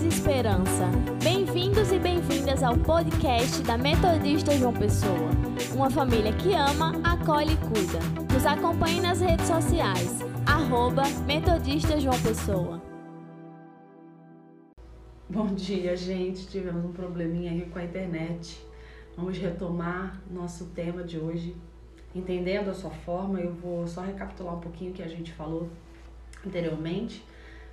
e esperança. Bem-vindos e bem-vindas ao podcast da Metodista João Pessoa. Uma família que ama, acolhe e cuida. Nos acompanhe nas redes sociais. Arroba Metodista João Pessoa. Bom dia, gente. Tivemos um probleminha aqui com a internet. Vamos retomar nosso tema de hoje. Entendendo a sua forma, eu vou só recapitular um pouquinho o que a gente falou anteriormente.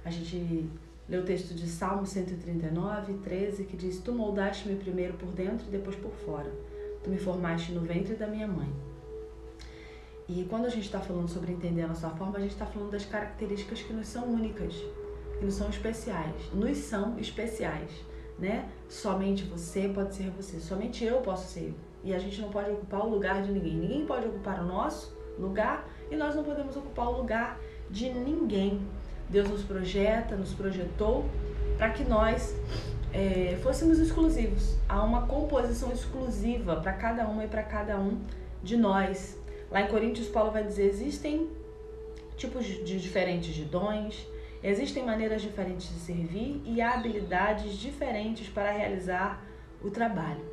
A gente leu o texto de Salmo 139, 13, que diz: Tu moldaste-me primeiro por dentro e depois por fora. Tu me formaste no ventre da minha mãe. E quando a gente está falando sobre entender a nossa forma, a gente está falando das características que nos são únicas, que nos são especiais. Nos são especiais, né? Somente você pode ser você, somente eu posso ser. E a gente não pode ocupar o lugar de ninguém. Ninguém pode ocupar o nosso lugar e nós não podemos ocupar o lugar de ninguém. Deus nos projeta, nos projetou para que nós é, fôssemos exclusivos. Há uma composição exclusiva para cada uma e para cada um de nós. Lá em Coríntios, Paulo vai dizer: existem tipos de diferentes de dons, existem maneiras diferentes de servir e há habilidades diferentes para realizar o trabalho.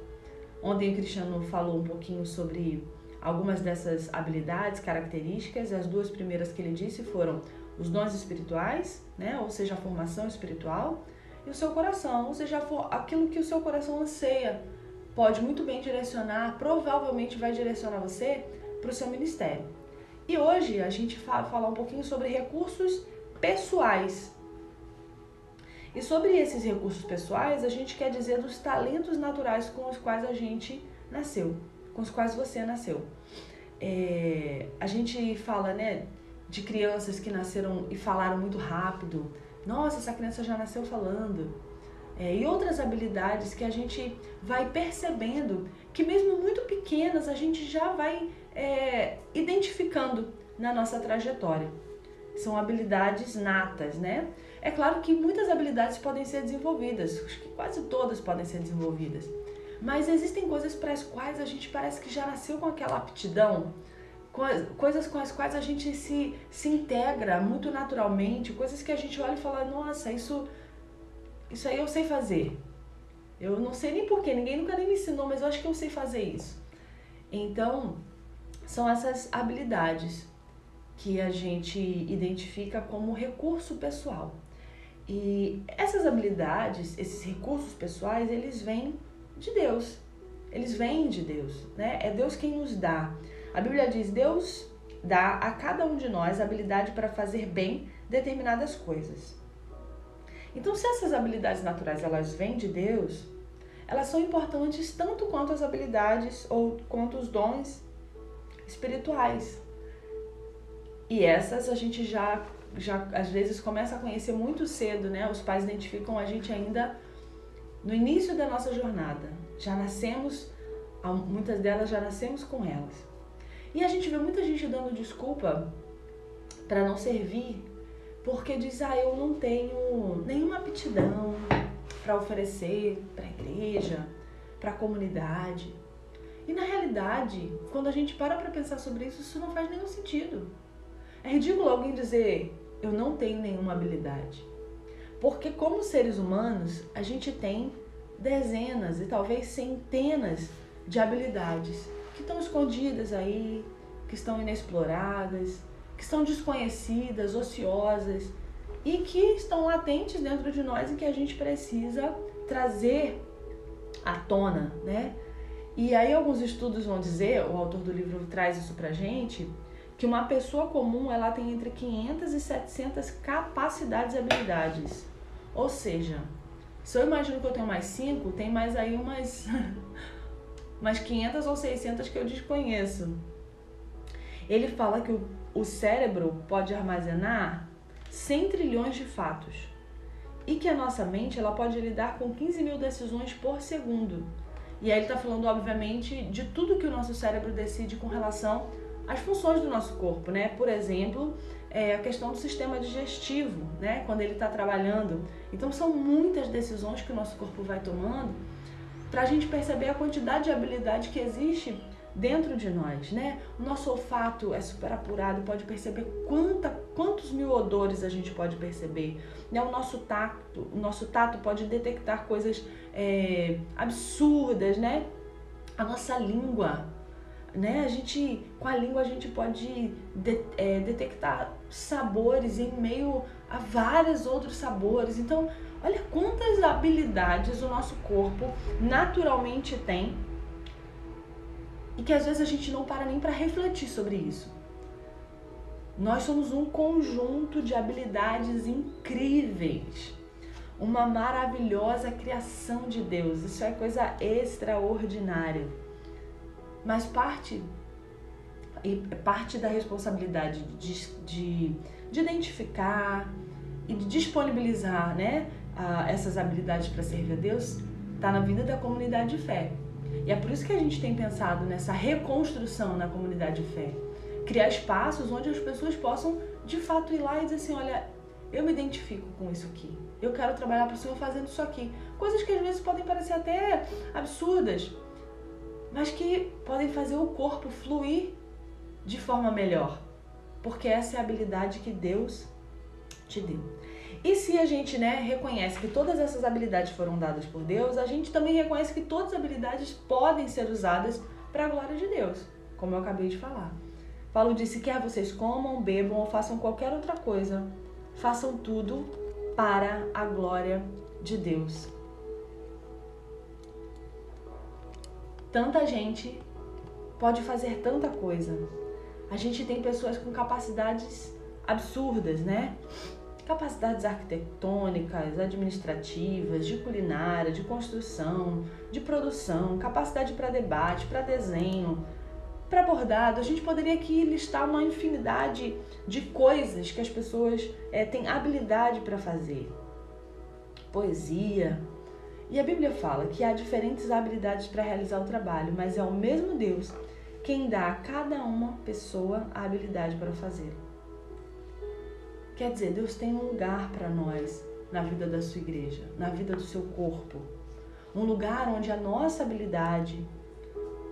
Ontem o Cristiano falou um pouquinho sobre algumas dessas habilidades, características. As duas primeiras que ele disse foram os dons espirituais, né? ou seja, a formação espiritual, e o seu coração, ou seja, aquilo que o seu coração anseia. Pode muito bem direcionar, provavelmente vai direcionar você para o seu ministério. E hoje a gente vai falar um pouquinho sobre recursos pessoais. E sobre esses recursos pessoais, a gente quer dizer dos talentos naturais com os quais a gente nasceu, com os quais você nasceu. É, a gente fala, né, de crianças que nasceram e falaram muito rápido. Nossa, essa criança já nasceu falando. É, e outras habilidades que a gente vai percebendo que, mesmo muito pequenas, a gente já vai é, identificando na nossa trajetória. São habilidades natas, né? É claro que muitas habilidades podem ser desenvolvidas, acho que quase todas podem ser desenvolvidas. Mas existem coisas para as quais a gente parece que já nasceu com aquela aptidão coisas com as quais a gente se, se integra muito naturalmente, coisas que a gente olha e fala, nossa, isso, isso aí eu sei fazer. Eu não sei nem porquê, ninguém nunca nem me ensinou, mas eu acho que eu sei fazer isso. Então, são essas habilidades que a gente identifica como recurso pessoal. E essas habilidades, esses recursos pessoais, eles vêm de Deus. Eles vêm de Deus, né? É Deus quem nos dá. A Bíblia diz: Deus dá a cada um de nós a habilidade para fazer bem determinadas coisas. Então, se essas habilidades naturais elas vêm de Deus, elas são importantes tanto quanto as habilidades ou quanto os dons espirituais. E essas a gente já já às vezes começa a conhecer muito cedo, né? Os pais identificam a gente ainda no início da nossa jornada. Já nascemos, muitas delas já nascemos com elas. E a gente vê muita gente dando desculpa para não servir, porque diz: "Ah, eu não tenho nenhuma aptidão para oferecer para a igreja, para a comunidade". E na realidade, quando a gente para para pensar sobre isso, isso não faz nenhum sentido. É ridículo alguém dizer: "Eu não tenho nenhuma habilidade". Porque como seres humanos, a gente tem dezenas e talvez centenas de habilidades que estão escondidas aí, que estão inexploradas, que estão desconhecidas, ociosas e que estão latentes dentro de nós e que a gente precisa trazer à tona, né? E aí alguns estudos vão dizer, o autor do livro traz isso pra gente, que uma pessoa comum ela tem entre 500 e 700 capacidades e habilidades. Ou seja, se eu imagino que eu tenho mais 5, tem mais aí umas mas 500 ou 600 que eu desconheço. Ele fala que o, o cérebro pode armazenar 100 trilhões de fatos e que a nossa mente ela pode lidar com 15 mil decisões por segundo. E aí ele está falando, obviamente, de tudo que o nosso cérebro decide com relação às funções do nosso corpo, né? Por exemplo, é a questão do sistema digestivo, né? Quando ele está trabalhando. Então são muitas decisões que o nosso corpo vai tomando para a gente perceber a quantidade de habilidade que existe dentro de nós, né? O nosso olfato é super apurado, pode perceber quanta, quantos mil odores a gente pode perceber. Né? O nosso tato, o nosso tato pode detectar coisas é, absurdas, né? A nossa língua, né? A gente, com a língua a gente pode de, é, detectar sabores em meio a vários outros sabores. Então, olha quantas habilidades o nosso corpo naturalmente tem e que às vezes a gente não para nem para refletir sobre isso. Nós somos um conjunto de habilidades incríveis, uma maravilhosa criação de Deus. Isso é coisa extraordinária. Mas parte parte da responsabilidade de, de, de identificar e de disponibilizar né, essas habilidades para servir a Deus está na vida da comunidade de fé. E é por isso que a gente tem pensado nessa reconstrução na comunidade de fé. Criar espaços onde as pessoas possam de fato ir lá e dizer assim: olha, eu me identifico com isso aqui. Eu quero trabalhar para o Senhor fazendo isso aqui. Coisas que às vezes podem parecer até absurdas, mas que podem fazer o corpo fluir de forma melhor. Porque essa é a habilidade que Deus te deu. E se a gente né, reconhece que todas essas habilidades foram dadas por Deus, a gente também reconhece que todas as habilidades podem ser usadas para a glória de Deus, como eu acabei de falar. Paulo disse: quer vocês comam, bebam ou façam qualquer outra coisa, façam tudo para a glória de Deus. Tanta gente pode fazer tanta coisa. A gente tem pessoas com capacidades absurdas, né? Capacidades arquitetônicas, administrativas, de culinária, de construção, de produção, capacidade para debate, para desenho, para bordado. A gente poderia aqui listar uma infinidade de coisas que as pessoas é, têm habilidade para fazer. Poesia. E a Bíblia fala que há diferentes habilidades para realizar o trabalho, mas é o mesmo Deus quem dá a cada uma pessoa a habilidade para fazer. Quer dizer, Deus tem um lugar para nós na vida da sua igreja, na vida do seu corpo. Um lugar onde a nossa habilidade,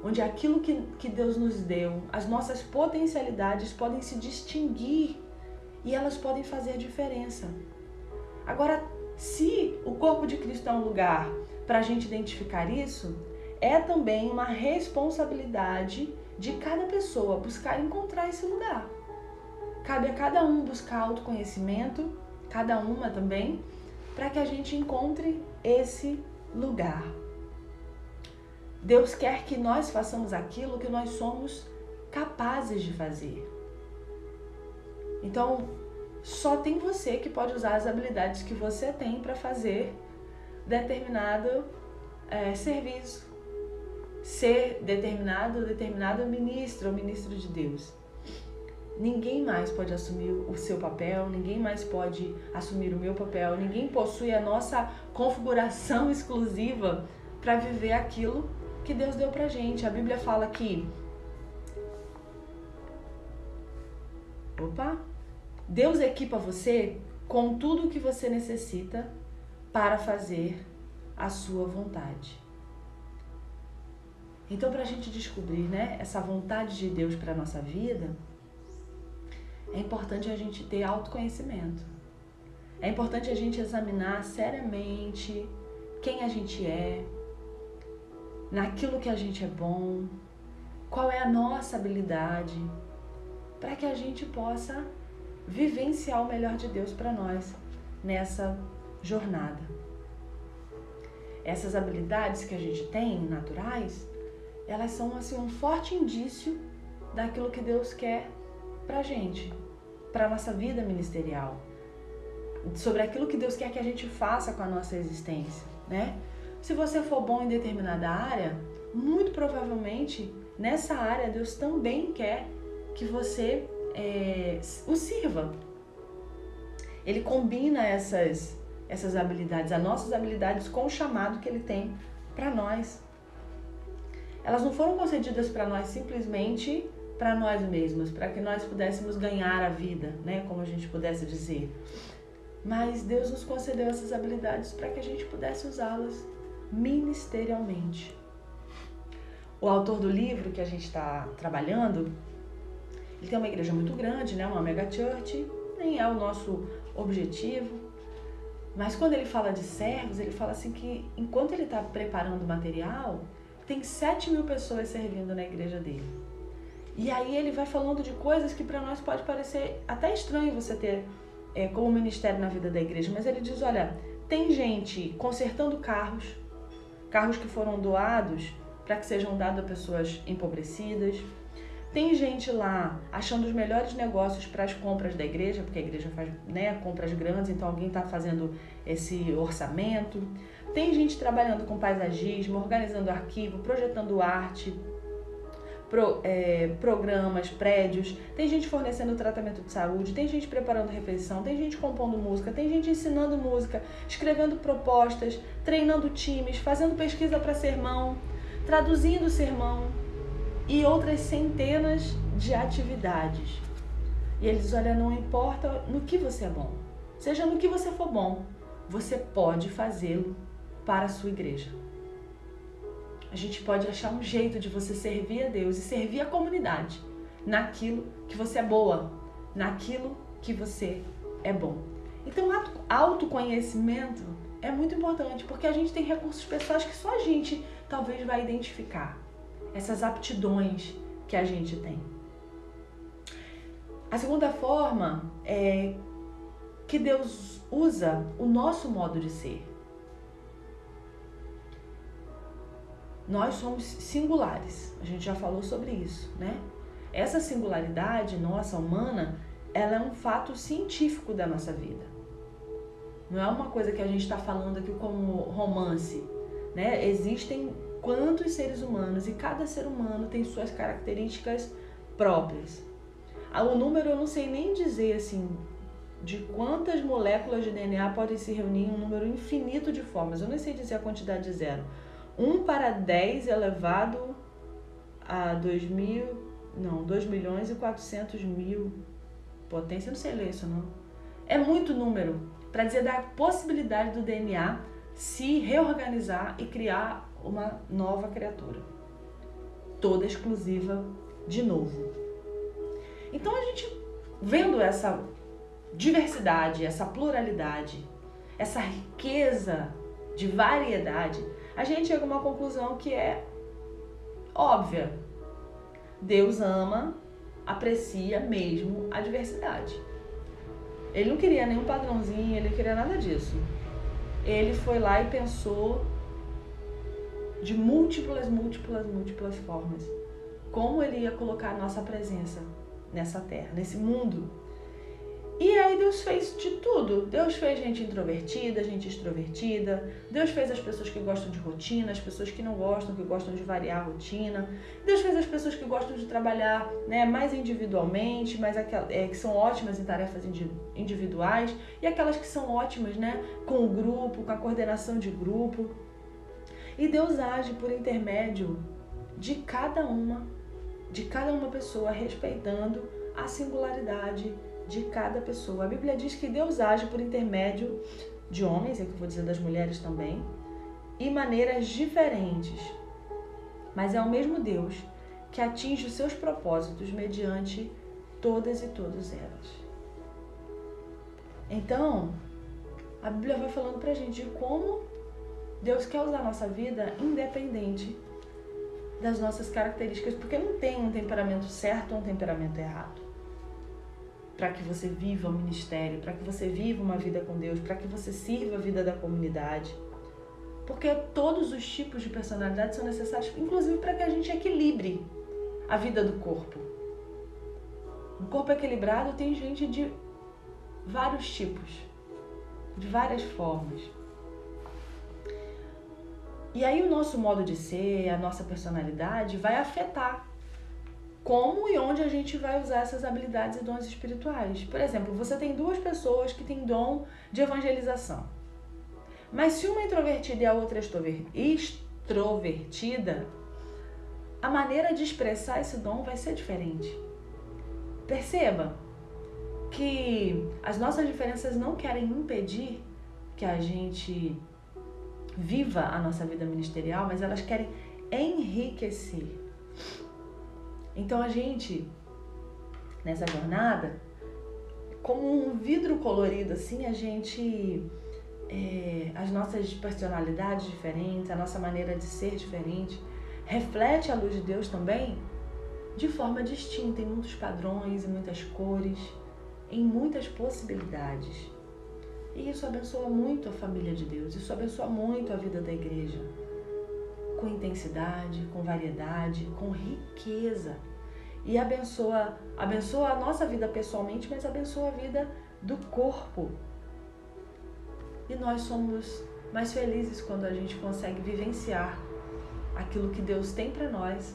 onde aquilo que, que Deus nos deu, as nossas potencialidades podem se distinguir e elas podem fazer diferença. Agora, se o corpo de Cristo é um lugar para a gente identificar isso, é também uma responsabilidade de cada pessoa buscar encontrar esse lugar. Cabe a cada um buscar autoconhecimento, cada uma também, para que a gente encontre esse lugar. Deus quer que nós façamos aquilo que nós somos capazes de fazer. Então, só tem você que pode usar as habilidades que você tem para fazer determinado é, serviço, ser determinado, determinado ministro ou ministro de Deus. Ninguém mais pode assumir o seu papel, ninguém mais pode assumir o meu papel, ninguém possui a nossa configuração exclusiva para viver aquilo que Deus deu pra gente. A Bíblia fala que Opa! Deus equipa você com tudo o que você necessita para fazer a sua vontade. Então, para a gente descobrir né, essa vontade de Deus para a nossa vida, é importante a gente ter autoconhecimento. É importante a gente examinar seriamente quem a gente é, naquilo que a gente é bom, qual é a nossa habilidade, para que a gente possa vivenciar o melhor de Deus para nós nessa jornada. Essas habilidades que a gente tem naturais, elas são assim um forte indício daquilo que Deus quer pra gente para a nossa vida ministerial, sobre aquilo que Deus quer que a gente faça com a nossa existência, né? Se você for bom em determinada área, muito provavelmente nessa área Deus também quer que você é, o sirva. Ele combina essas essas habilidades, as nossas habilidades com o chamado que ele tem para nós. Elas não foram concedidas para nós simplesmente para nós mesmos, para que nós pudéssemos ganhar a vida, né, como a gente pudesse dizer. Mas Deus nos concedeu essas habilidades para que a gente pudesse usá-las ministerialmente. O autor do livro que a gente está trabalhando, ele tem uma igreja muito grande, né, uma mega church, nem é o nosso objetivo. Mas quando ele fala de servos, ele fala assim que enquanto ele está preparando o material, tem 7 mil pessoas servindo na igreja dele. E aí ele vai falando de coisas que para nós pode parecer até estranho você ter é, como ministério na vida da igreja, mas ele diz: olha, tem gente consertando carros, carros que foram doados para que sejam dados a pessoas empobrecidas. Tem gente lá achando os melhores negócios para as compras da igreja, porque a igreja faz né, compras grandes, então alguém está fazendo esse orçamento. Tem gente trabalhando com paisagismo, organizando arquivo, projetando arte, pro, é, programas, prédios, tem gente fornecendo tratamento de saúde, tem gente preparando refeição, tem gente compondo música, tem gente ensinando música, escrevendo propostas, treinando times, fazendo pesquisa para sermão, traduzindo sermão e outras centenas de atividades. E eles olha, não importa no que você é bom, seja no que você for bom, você pode fazê-lo para a sua igreja a gente pode achar um jeito de você servir a Deus e servir a comunidade naquilo que você é boa, naquilo que você é bom. Então, autoconhecimento é muito importante porque a gente tem recursos pessoais que só a gente talvez vai identificar essas aptidões que a gente tem. A segunda forma é que Deus usa o nosso modo de ser. Nós somos singulares. A gente já falou sobre isso, né? Essa singularidade nossa humana, ela é um fato científico da nossa vida. Não é uma coisa que a gente está falando aqui como romance, né? Existem quantos seres humanos e cada ser humano tem suas características próprias. Ah, o número eu não sei nem dizer assim de quantas moléculas de DNA podem se reunir em um número infinito de formas. Eu não sei dizer a quantidade de zero 1 para 10 elevado a 2 mil, não, 2 milhões e 400 mil potência, não sei ler isso não. É muito número para dizer da possibilidade do DNA se reorganizar e criar uma nova criatura, toda exclusiva de novo. Então a gente vendo essa diversidade, essa pluralidade, essa riqueza de variedade, a gente chega a uma conclusão que é óbvia. Deus ama, aprecia mesmo a diversidade. Ele não queria nenhum padrãozinho, ele não queria nada disso. Ele foi lá e pensou de múltiplas, múltiplas, múltiplas formas como ele ia colocar a nossa presença nessa terra, nesse mundo Deus fez de tudo. Deus fez gente introvertida, gente extrovertida. Deus fez as pessoas que gostam de rotina, as pessoas que não gostam, que gostam de variar a rotina. Deus fez as pessoas que gostam de trabalhar né, mais individualmente, mas aquelas, é, que são ótimas em tarefas individuais, e aquelas que são ótimas né, com o grupo, com a coordenação de grupo. E Deus age por intermédio de cada uma, de cada uma pessoa, respeitando a singularidade de cada pessoa. A Bíblia diz que Deus age por intermédio de homens, é que eu vou dizer das mulheres também, e maneiras diferentes. Mas é o mesmo Deus que atinge os seus propósitos mediante todas e todos elas. Então, a Bíblia vai falando pra gente de como Deus quer usar a nossa vida independente das nossas características, porque não tem um temperamento certo ou um temperamento errado para que você viva o ministério, para que você viva uma vida com Deus, para que você sirva a vida da comunidade. Porque todos os tipos de personalidade são necessários, inclusive para que a gente equilibre a vida do corpo. Um corpo equilibrado tem gente de vários tipos, de várias formas. E aí o nosso modo de ser, a nossa personalidade vai afetar como e onde a gente vai usar essas habilidades e dons espirituais. Por exemplo, você tem duas pessoas que têm dom de evangelização. Mas se uma é introvertida e a outra é extrovertida, a maneira de expressar esse dom vai ser diferente. Perceba que as nossas diferenças não querem impedir que a gente viva a nossa vida ministerial, mas elas querem enriquecer então a gente, nessa jornada, como um vidro colorido, assim, a gente. É, as nossas personalidades diferentes, a nossa maneira de ser diferente, reflete a luz de Deus também de forma distinta, em muitos padrões, em muitas cores, em muitas possibilidades. E isso abençoa muito a família de Deus, isso abençoa muito a vida da igreja. Com intensidade, com variedade, com riqueza. E abençoa, abençoa a nossa vida pessoalmente, mas abençoa a vida do corpo. E nós somos mais felizes quando a gente consegue vivenciar aquilo que Deus tem para nós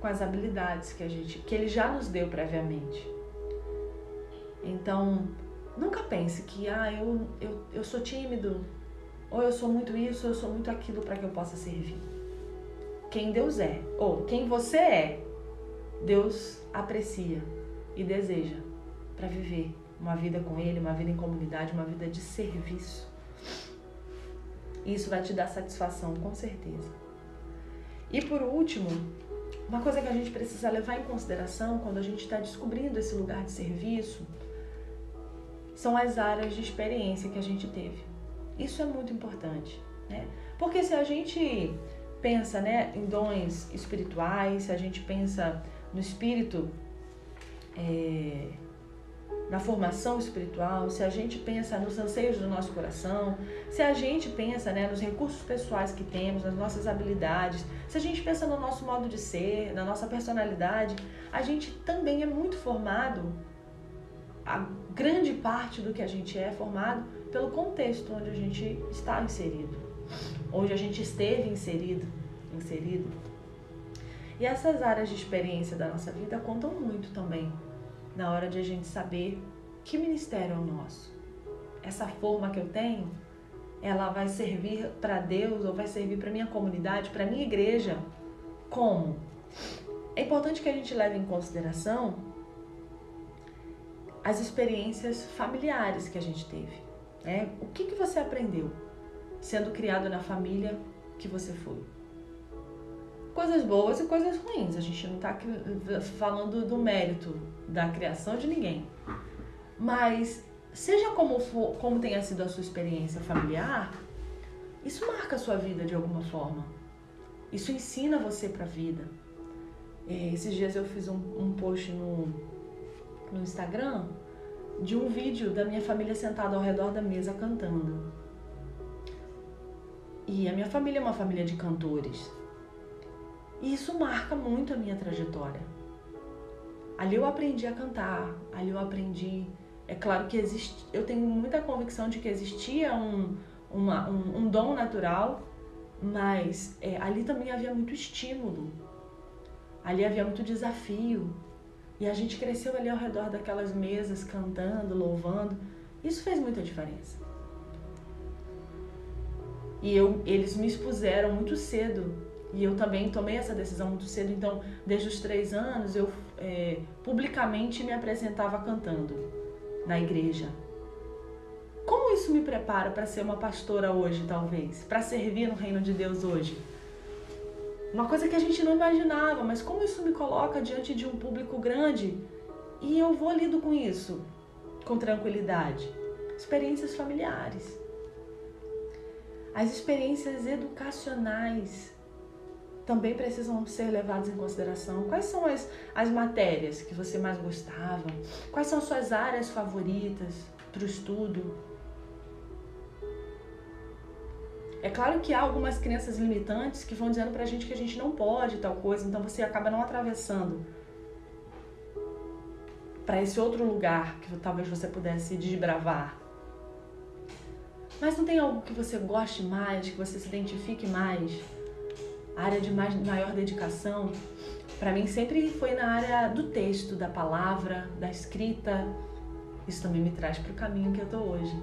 com as habilidades que a gente que ele já nos deu previamente. Então, nunca pense que ah, eu, eu, eu sou tímido, ou eu sou muito isso, ou eu sou muito aquilo para que eu possa servir. Quem Deus é, ou quem você é, Deus aprecia e deseja para viver uma vida com Ele, uma vida em comunidade, uma vida de serviço. Isso vai te dar satisfação, com certeza. E por último, uma coisa que a gente precisa levar em consideração quando a gente está descobrindo esse lugar de serviço são as áreas de experiência que a gente teve. Isso é muito importante, né? Porque se a gente pensa né, em dons espirituais, se a gente pensa no espírito é, na formação espiritual, se a gente pensa nos anseios do nosso coração, se a gente pensa né, nos recursos pessoais que temos, nas nossas habilidades, se a gente pensa no nosso modo de ser, na nossa personalidade, a gente também é muito formado, a grande parte do que a gente é formado pelo contexto onde a gente está inserido, onde a gente esteve inserido, inserido. E essas áreas de experiência da nossa vida contam muito também na hora de a gente saber que ministério é o nosso. Essa forma que eu tenho, ela vai servir para Deus ou vai servir para minha comunidade, para minha igreja? Como? É importante que a gente leve em consideração as experiências familiares que a gente teve. Né? O que, que você aprendeu sendo criado na família que você foi? coisas boas e coisas ruins. A gente não está falando do mérito da criação de ninguém. Mas, seja como, for, como tenha sido a sua experiência familiar, isso marca a sua vida de alguma forma. Isso ensina você para a vida. É, esses dias eu fiz um, um post no, no Instagram de um vídeo da minha família sentada ao redor da mesa cantando. E a minha família é uma família de cantores. E isso marca muito a minha trajetória. Ali eu aprendi a cantar, ali eu aprendi. É claro que existe, eu tenho muita convicção de que existia um, uma, um, um dom natural, mas é, ali também havia muito estímulo, ali havia muito desafio. E a gente cresceu ali ao redor daquelas mesas, cantando, louvando. Isso fez muita diferença. E eu, eles me expuseram muito cedo e eu também tomei essa decisão muito cedo, então, desde os três anos, eu é, publicamente me apresentava cantando na igreja. Como isso me prepara para ser uma pastora hoje, talvez? Para servir no reino de Deus hoje? Uma coisa que a gente não imaginava, mas como isso me coloca diante de um público grande e eu vou lido com isso com tranquilidade? Experiências familiares. As experiências educacionais também precisam ser levados em consideração. Quais são as, as matérias que você mais gostava? Quais são suas áreas favoritas para o estudo? É claro que há algumas crenças limitantes que vão dizendo para a gente que a gente não pode tal coisa, então você acaba não atravessando para esse outro lugar que talvez você pudesse desbravar. Mas não tem algo que você goste mais, que você se identifique mais? área de mais, maior dedicação, para mim sempre foi na área do texto, da palavra, da escrita. Isso também me traz para o caminho que eu estou hoje.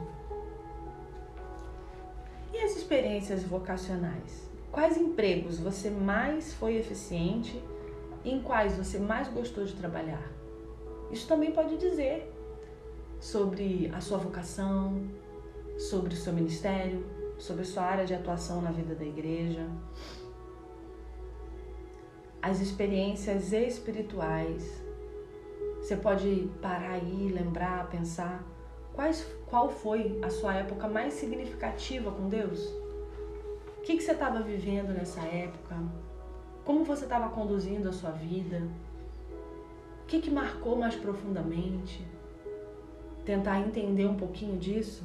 E as experiências vocacionais? Quais empregos você mais foi eficiente e em quais você mais gostou de trabalhar? Isso também pode dizer sobre a sua vocação, sobre o seu ministério, sobre a sua área de atuação na vida da igreja as experiências espirituais Você pode parar aí, lembrar, pensar quais, qual foi a sua época mais significativa com Deus? O que, que você estava vivendo nessa época? Como você estava conduzindo a sua vida? O que, que marcou mais profundamente? Tentar entender um pouquinho disso.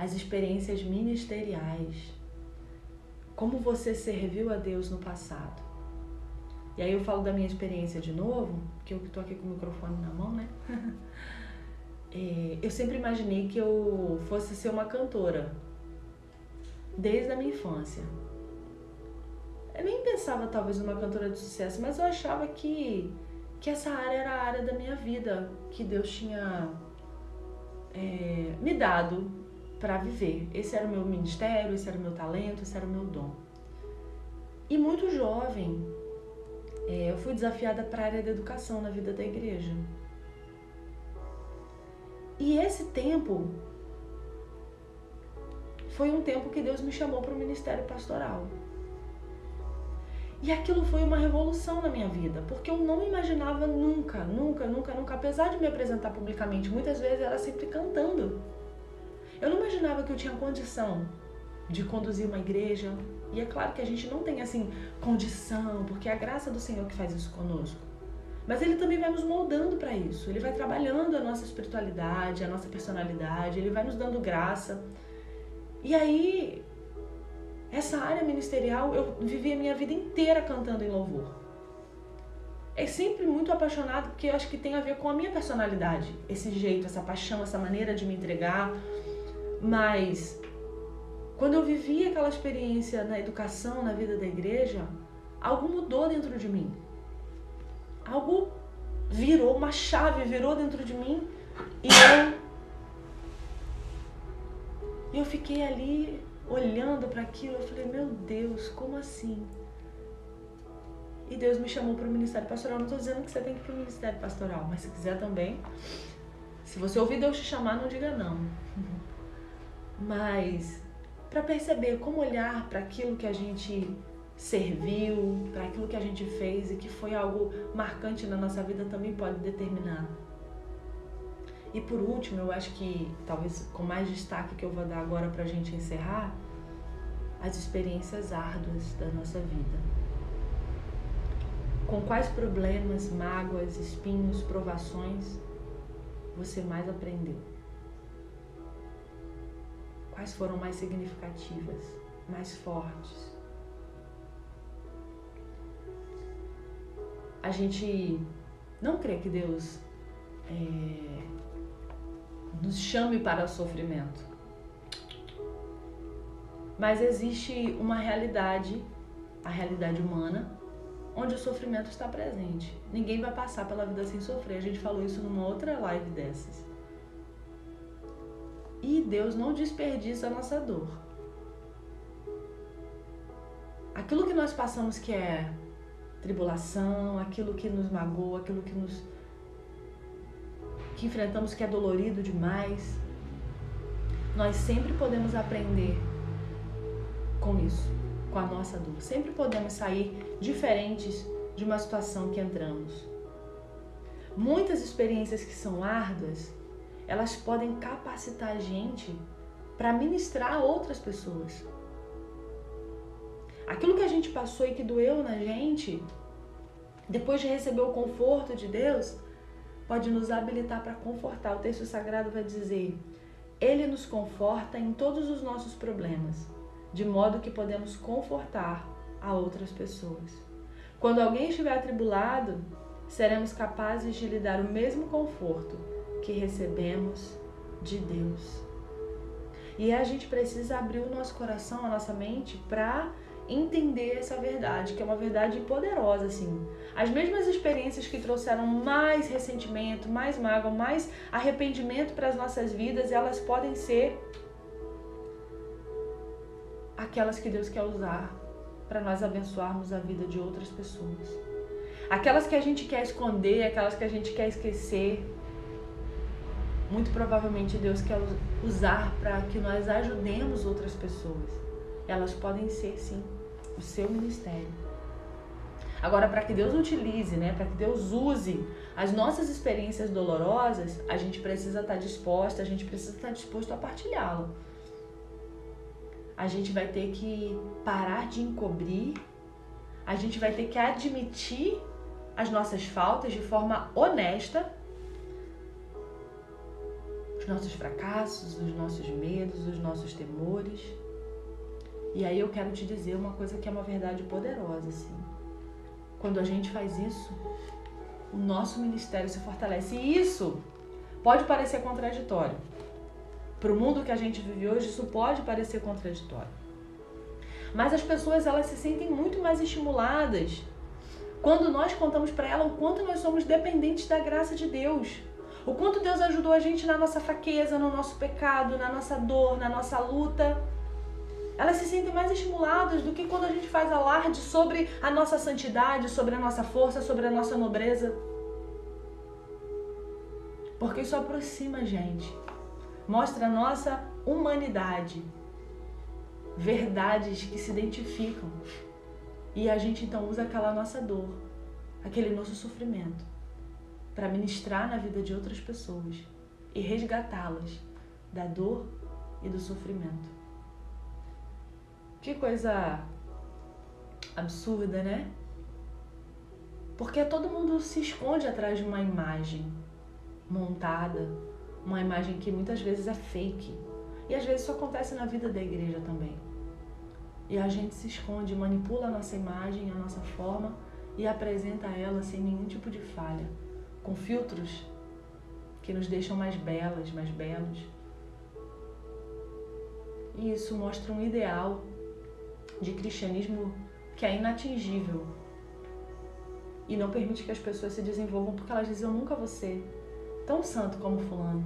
As experiências ministeriais. Como você serviu a Deus no passado. E aí eu falo da minha experiência de novo, que eu estou aqui com o microfone na mão, né? é, eu sempre imaginei que eu fosse ser uma cantora, desde a minha infância. Eu nem pensava talvez numa cantora de sucesso, mas eu achava que, que essa área era a área da minha vida, que Deus tinha é, me dado para viver. Esse era o meu ministério, esse era o meu talento, esse era o meu dom. E muito jovem, é, eu fui desafiada para a área da educação na vida da igreja. E esse tempo foi um tempo que Deus me chamou para o ministério pastoral. E aquilo foi uma revolução na minha vida, porque eu não imaginava nunca, nunca, nunca, nunca, apesar de me apresentar publicamente, muitas vezes era sempre cantando. Eu não imaginava que eu tinha condição de conduzir uma igreja, e é claro que a gente não tem assim condição, porque é a graça do Senhor que faz isso conosco. Mas ele também vai nos moldando para isso. Ele vai trabalhando a nossa espiritualidade, a nossa personalidade, ele vai nos dando graça. E aí, essa área ministerial, eu vivi a minha vida inteira cantando em louvor. É sempre muito apaixonado porque eu acho que tem a ver com a minha personalidade, esse jeito, essa paixão, essa maneira de me entregar. Mas quando eu vivi aquela experiência na educação, na vida da igreja, algo mudou dentro de mim. Algo virou, uma chave virou dentro de mim e eu, eu fiquei ali olhando para aquilo. Eu falei, meu Deus, como assim? E Deus me chamou para o ministério pastoral. Não estou dizendo que você tem que ir para o ministério pastoral, mas se quiser também. Se você ouvir Deus te chamar, não diga não. Mas para perceber como olhar para aquilo que a gente serviu, para aquilo que a gente fez e que foi algo marcante na nossa vida também pode determinar. E por último, eu acho que talvez com mais destaque que eu vou dar agora para a gente encerrar, as experiências árduas da nossa vida. Com quais problemas, mágoas, espinhos, provações você mais aprendeu? Quais foram mais significativas, mais fortes? A gente não crê que Deus é, nos chame para o sofrimento. Mas existe uma realidade, a realidade humana, onde o sofrimento está presente. Ninguém vai passar pela vida sem sofrer. A gente falou isso numa outra live dessas. E Deus não desperdiça a nossa dor. Aquilo que nós passamos que é tribulação, aquilo que nos magoa, aquilo que nos que enfrentamos que é dolorido demais, nós sempre podemos aprender com isso, com a nossa dor. Sempre podemos sair diferentes de uma situação que entramos. Muitas experiências que são árduas, elas podem capacitar a gente para ministrar a outras pessoas. Aquilo que a gente passou e que doeu na gente, depois de receber o conforto de Deus, pode nos habilitar para confortar. O texto sagrado vai dizer: Ele nos conforta em todos os nossos problemas, de modo que podemos confortar a outras pessoas. Quando alguém estiver atribulado, seremos capazes de lhe dar o mesmo conforto que recebemos de Deus. E a gente precisa abrir o nosso coração, a nossa mente, para entender essa verdade, que é uma verdade poderosa, assim. As mesmas experiências que trouxeram mais ressentimento, mais mágoa, mais arrependimento para as nossas vidas, elas podem ser aquelas que Deus quer usar para nós abençoarmos a vida de outras pessoas. Aquelas que a gente quer esconder, aquelas que a gente quer esquecer, muito provavelmente Deus quer usar para que nós ajudemos outras pessoas. Elas podem ser, sim, o seu ministério. Agora, para que Deus utilize, né, para que Deus use as nossas experiências dolorosas, a gente precisa estar tá disposta, a gente precisa estar tá disposto a partilhá-la. A gente vai ter que parar de encobrir, a gente vai ter que admitir as nossas faltas de forma honesta, os nossos fracassos, os nossos medos, os nossos temores. E aí eu quero te dizer uma coisa que é uma verdade poderosa, assim. Quando a gente faz isso, o nosso ministério se fortalece. E isso pode parecer contraditório. Para o mundo que a gente vive hoje, isso pode parecer contraditório. Mas as pessoas elas se sentem muito mais estimuladas quando nós contamos para ela o quanto nós somos dependentes da graça de Deus. O quanto Deus ajudou a gente na nossa fraqueza, no nosso pecado, na nossa dor, na nossa luta elas se sentem mais estimuladas do que quando a gente faz alarde sobre a nossa santidade, sobre a nossa força, sobre a nossa nobreza. Porque isso aproxima a gente, mostra a nossa humanidade, verdades que se identificam. E a gente então usa aquela nossa dor, aquele nosso sofrimento, para ministrar na vida de outras pessoas e resgatá-las da dor e do sofrimento. Que coisa absurda, né? Porque todo mundo se esconde atrás de uma imagem montada, uma imagem que muitas vezes é fake. E às vezes isso acontece na vida da igreja também. E a gente se esconde, manipula a nossa imagem, a nossa forma e apresenta ela sem nenhum tipo de falha, com filtros que nos deixam mais belas, mais belos. E isso mostra um ideal de cristianismo que é inatingível e não permite que as pessoas se desenvolvam porque elas dizem: Eu nunca vou ser tão santo como Fulano.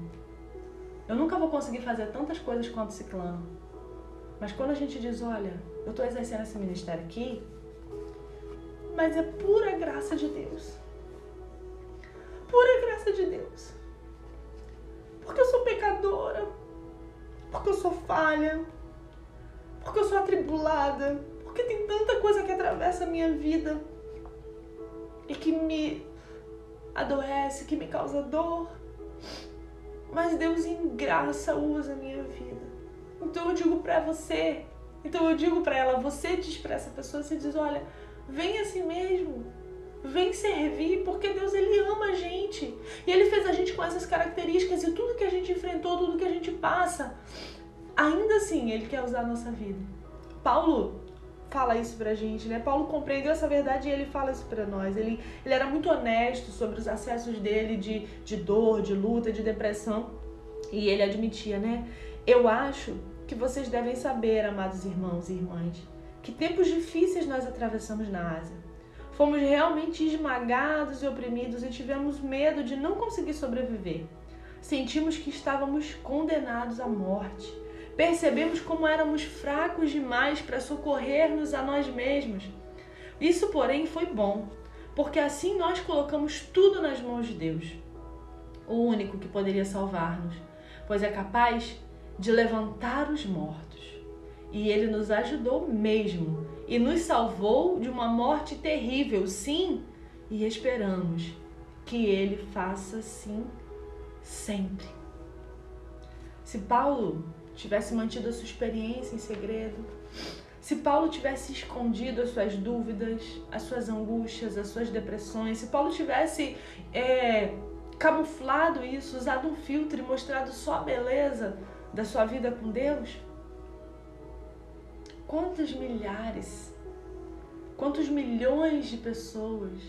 Eu nunca vou conseguir fazer tantas coisas quanto Ciclano. Mas quando a gente diz: Olha, eu estou exercendo esse ministério aqui, mas é pura graça de Deus. Pura graça de Deus. Porque eu sou pecadora, porque eu sou falha, porque eu sou atribulada, porque tem tanta coisa que atravessa a minha vida e que me adoece, que me causa dor. Mas Deus em graça usa a minha vida. Então eu digo para você, então eu digo para ela, você diz para essa pessoa, você diz, olha, vem assim mesmo. Vem servir, porque Deus ele ama a gente. E ele fez a gente com essas características e tudo que a gente enfrentou, tudo que a gente passa, ainda assim ele quer usar a nossa vida. Paulo fala isso pra gente, né? Paulo compreendeu essa verdade e ele fala isso pra nós. Ele, ele era muito honesto sobre os acessos dele de, de dor, de luta, de depressão. E ele admitia, né? Eu acho que vocês devem saber, amados irmãos e irmãs, que tempos difíceis nós atravessamos na Ásia. Fomos realmente esmagados e oprimidos e tivemos medo de não conseguir sobreviver. Sentimos que estávamos condenados à morte percebemos como éramos fracos demais para socorrer-nos a nós mesmos. Isso, porém, foi bom, porque assim nós colocamos tudo nas mãos de Deus, o único que poderia salvar-nos, pois é capaz de levantar os mortos. E ele nos ajudou mesmo e nos salvou de uma morte terrível, sim, e esperamos que ele faça assim sempre. Se Paulo tivesse mantido a sua experiência em segredo, se Paulo tivesse escondido as suas dúvidas, as suas angústias, as suas depressões, se Paulo tivesse é, camuflado isso, usado um filtro e mostrado só a beleza da sua vida com Deus, quantos milhares, quantos milhões de pessoas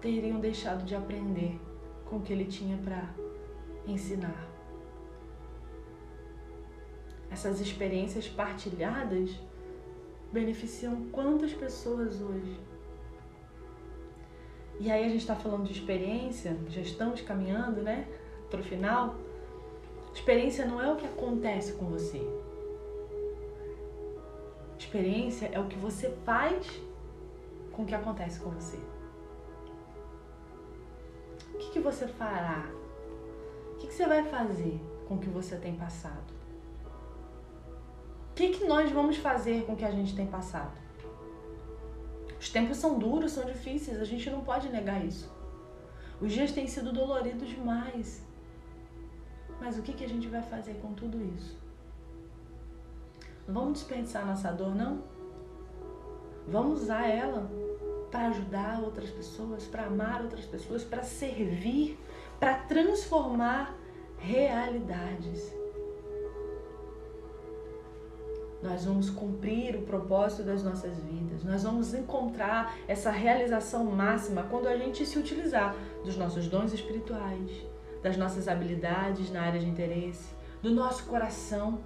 teriam deixado de aprender com o que ele tinha para ensinar? essas experiências partilhadas beneficiam quantas pessoas hoje? E aí a gente está falando de experiência, já estamos caminhando, né, para o final. Experiência não é o que acontece com você. Experiência é o que você faz com o que acontece com você. O que, que você fará? O que, que você vai fazer com o que você tem passado? O que, que nós vamos fazer com o que a gente tem passado? Os tempos são duros, são difíceis, a gente não pode negar isso. Os dias têm sido doloridos demais. Mas o que, que a gente vai fazer com tudo isso? Vamos desperdiçar nossa dor, não? Vamos usar ela para ajudar outras pessoas, para amar outras pessoas, para servir, para transformar realidades. Nós vamos cumprir o propósito das nossas vidas. Nós vamos encontrar essa realização máxima quando a gente se utilizar dos nossos dons espirituais, das nossas habilidades na área de interesse, do nosso coração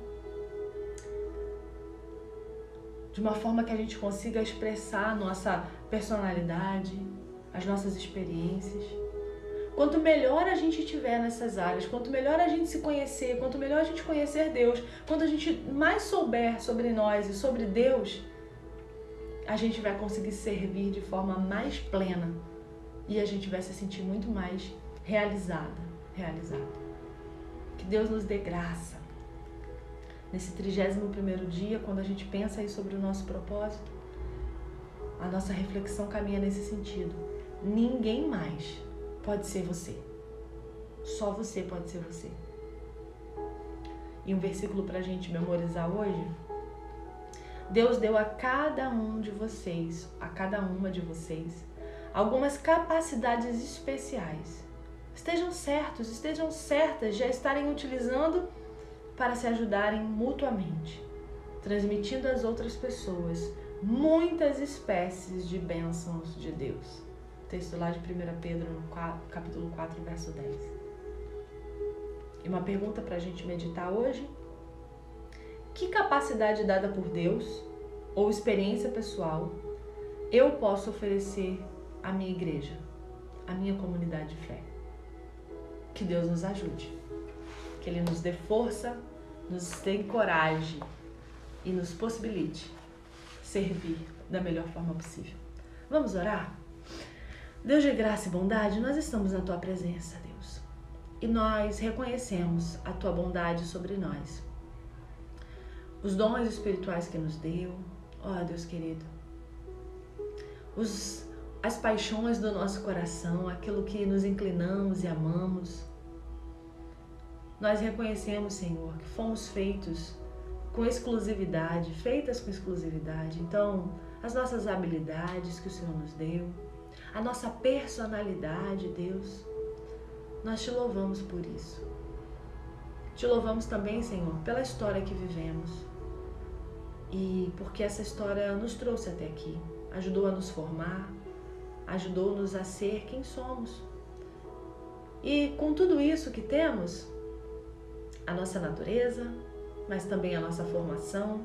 de uma forma que a gente consiga expressar a nossa personalidade, as nossas experiências. Quanto melhor a gente tiver nessas áreas, quanto melhor a gente se conhecer, quanto melhor a gente conhecer Deus, quanto a gente mais souber sobre nós e sobre Deus, a gente vai conseguir servir de forma mais plena e a gente vai se sentir muito mais realizada, realizado. Que Deus nos dê graça nesse 31 dia, quando a gente pensa aí sobre o nosso propósito, a nossa reflexão caminha nesse sentido. Ninguém mais pode ser você. Só você pode ser você. E um versículo para a gente memorizar hoje. Deus deu a cada um de vocês, a cada uma de vocês, algumas capacidades especiais. Estejam certos, estejam certas de estarem utilizando para se ajudarem mutuamente, transmitindo às outras pessoas muitas espécies de bênçãos de Deus. Texto lá de 1 Pedro, no capítulo 4, verso 10. E uma pergunta para a gente meditar hoje: que capacidade dada por Deus ou experiência pessoal eu posso oferecer à minha igreja, à minha comunidade de fé? Que Deus nos ajude que Ele nos dê força, nos dê coragem e nos possibilite servir da melhor forma possível. Vamos orar? Deus de graça e bondade, nós estamos na Tua presença, Deus. E nós reconhecemos a Tua bondade sobre nós. Os dons espirituais que nos deu, ó Deus querido. Os, as paixões do nosso coração, aquilo que nos inclinamos e amamos nós reconhecemos, Senhor, que fomos feitos com exclusividade, feitas com exclusividade. Então, as nossas habilidades que o Senhor nos deu, a nossa personalidade, Deus, nós te louvamos por isso. Te louvamos também, Senhor, pela história que vivemos e porque essa história nos trouxe até aqui, ajudou a nos formar, ajudou-nos a ser quem somos. E com tudo isso que temos, a nossa natureza, mas também a nossa formação,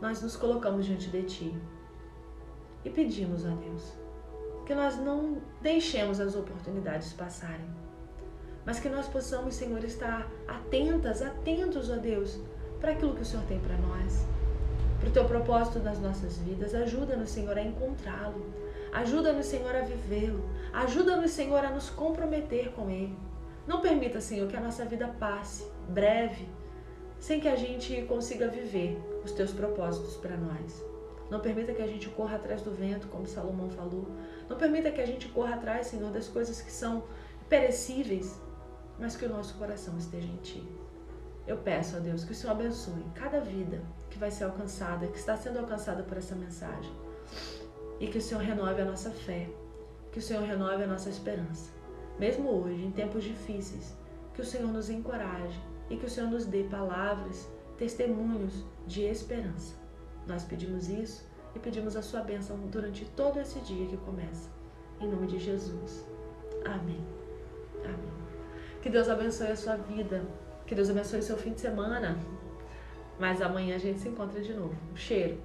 nós nos colocamos diante de Ti e pedimos a Deus que nós não deixemos as oportunidades passarem, mas que nós possamos, Senhor, estar atentas, atentos a Deus para aquilo que o Senhor tem para nós, para o Teu propósito nas nossas vidas. Ajuda-nos, Senhor, a encontrá-lo. Ajuda-nos, Senhor, a vivê-lo. Ajuda-nos, Senhor, a nos comprometer com Ele. Não permita, Senhor, que a nossa vida passe breve sem que a gente consiga viver os teus propósitos para nós. Não permita que a gente corra atrás do vento, como Salomão falou. Não permita que a gente corra atrás, Senhor, das coisas que são perecíveis, mas que o nosso coração esteja em Ti. Eu peço a Deus que o Senhor abençoe cada vida que vai ser alcançada, que está sendo alcançada por essa mensagem. E que o Senhor renove a nossa fé, que o Senhor renove a nossa esperança mesmo hoje, em tempos difíceis, que o Senhor nos encoraje e que o Senhor nos dê palavras, testemunhos de esperança. Nós pedimos isso e pedimos a sua bênção durante todo esse dia que começa. Em nome de Jesus. Amém. Amém. Que Deus abençoe a sua vida. Que Deus abençoe o seu fim de semana. Mas amanhã a gente se encontra de novo. Um cheiro.